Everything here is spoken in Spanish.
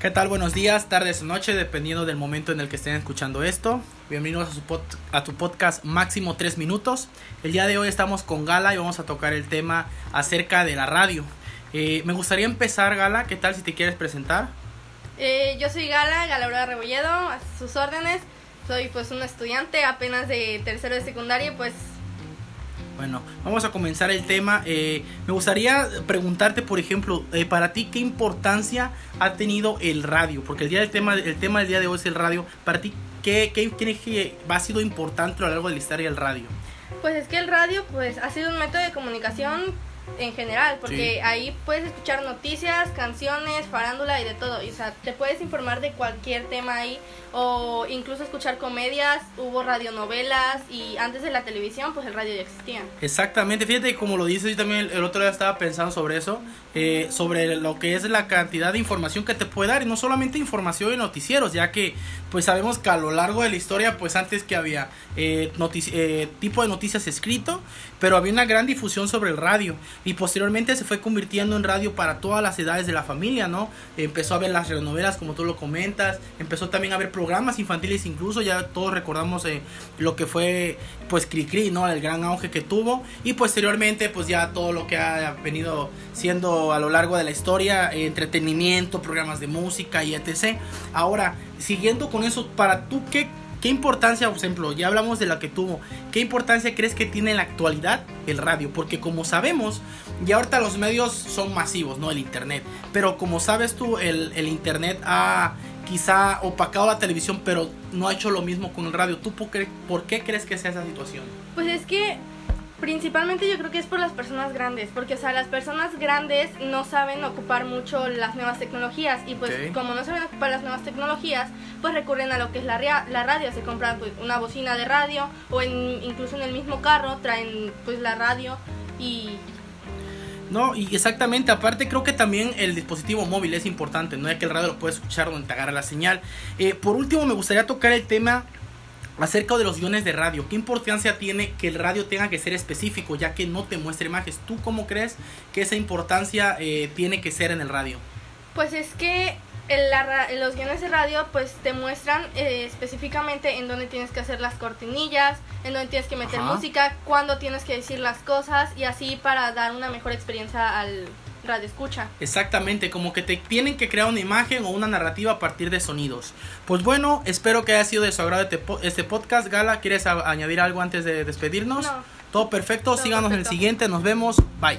¿Qué tal? Buenos días, tardes o noches, dependiendo del momento en el que estén escuchando esto. Bienvenidos a, su pod- a tu podcast Máximo 3 Minutos. El día de hoy estamos con Gala y vamos a tocar el tema acerca de la radio. Eh, me gustaría empezar, Gala, ¿qué tal si te quieres presentar? Eh, yo soy Gala, Gala Aurora Rebolledo, a sus órdenes. Soy pues una estudiante apenas de tercero de secundaria pues Bueno, vamos a comenzar el tema. Eh, me gustaría preguntarte, por ejemplo, eh, para ti, ¿qué importancia ha tenido el radio? Porque el, día del tema, el tema del día de hoy es el radio. Para ti, ¿qué, qué crees que ha sido importante a lo largo de la historia del radio? pues es que el radio pues ha sido un método de comunicación en general, porque Sí. ahí puedes escuchar noticias, canciones, farándula y de todo. Y, o sea, te puedes informar de cualquier tema ahí o incluso escuchar comedias, hubo radionovelas y antes de la televisión pues el radio ya existía. Exactamente, fíjate como lo dices, yo también el, otro día estaba pensando sobre eso, eh, sobre lo que es la cantidad de información que te puede dar, y no solamente información de noticieros, ya que pues sabemos que a lo largo de la historia, pues antes que había eh, eh, tipo de noticias escrito, pero había una gran difusión sobre el radio, y posteriormente se fue convirtiendo en radio para todas las edades de la familia, ¿no? Empezó a ver las radionovelas, como tú lo comentas, empezó también a ver programas infantiles, incluso ya todos recordamos eh, lo que fue, pues, Cricri, ¿no? El gran auge que tuvo, y posteriormente, pues ya todo lo que ha venido siendo a lo largo de la historia, entretenimiento, programas de música y etc. Ahora, siguiendo con eso, para tú, ¿qué, ¿qué importancia, por ejemplo, ya hablamos de la que tuvo, qué importancia crees que tiene en la actualidad el radio? Porque como sabemos, ya ahorita los medios son masivos, ¿no? El internet, pero como sabes tú, el, el internet ha quizá opacado la televisión, pero no ha hecho lo mismo con el radio. ¿Tú por qué, por qué crees que sea esa situación? Pues es que principalmente yo creo que es por las personas grandes, porque o sea, las personas grandes no saben ocupar mucho las nuevas tecnologías y pues como no saben ocupar las nuevas tecnologías, pues recurren a lo que es la, la radio, se compran pues una bocina de radio o en, incluso en el mismo carro traen pues la radio y No, y exactamente, aparte creo que también el dispositivo móvil es importante, no ya que el radio lo puedes escuchar donde te agarra la señal. Eh, por último, me gustaría tocar el tema acerca de los guiones de radio. ¿Qué importancia tiene que el radio tenga que ser específico, ya que no te muestra imágenes? ¿Tú cómo crees que esa importancia eh, tiene que ser en el radio? pues es que en la los guiones de radio pues te muestran eh, específicamente en dónde tienes que hacer las cortinillas, en dónde tienes que meter Ajá. música, cuándo tienes que decir las cosas y así para dar una mejor experiencia al radio escucha. Exactamente, como que te tienen que crear una imagen o una narrativa a partir de sonidos. Pues bueno, espero que haya sido de su agrado este, po- este podcast. Gala, ¿quieres añadir algo antes de despedirnos? No. Todo perfecto, Todo síganos en el siguiente, nos vemos, bye.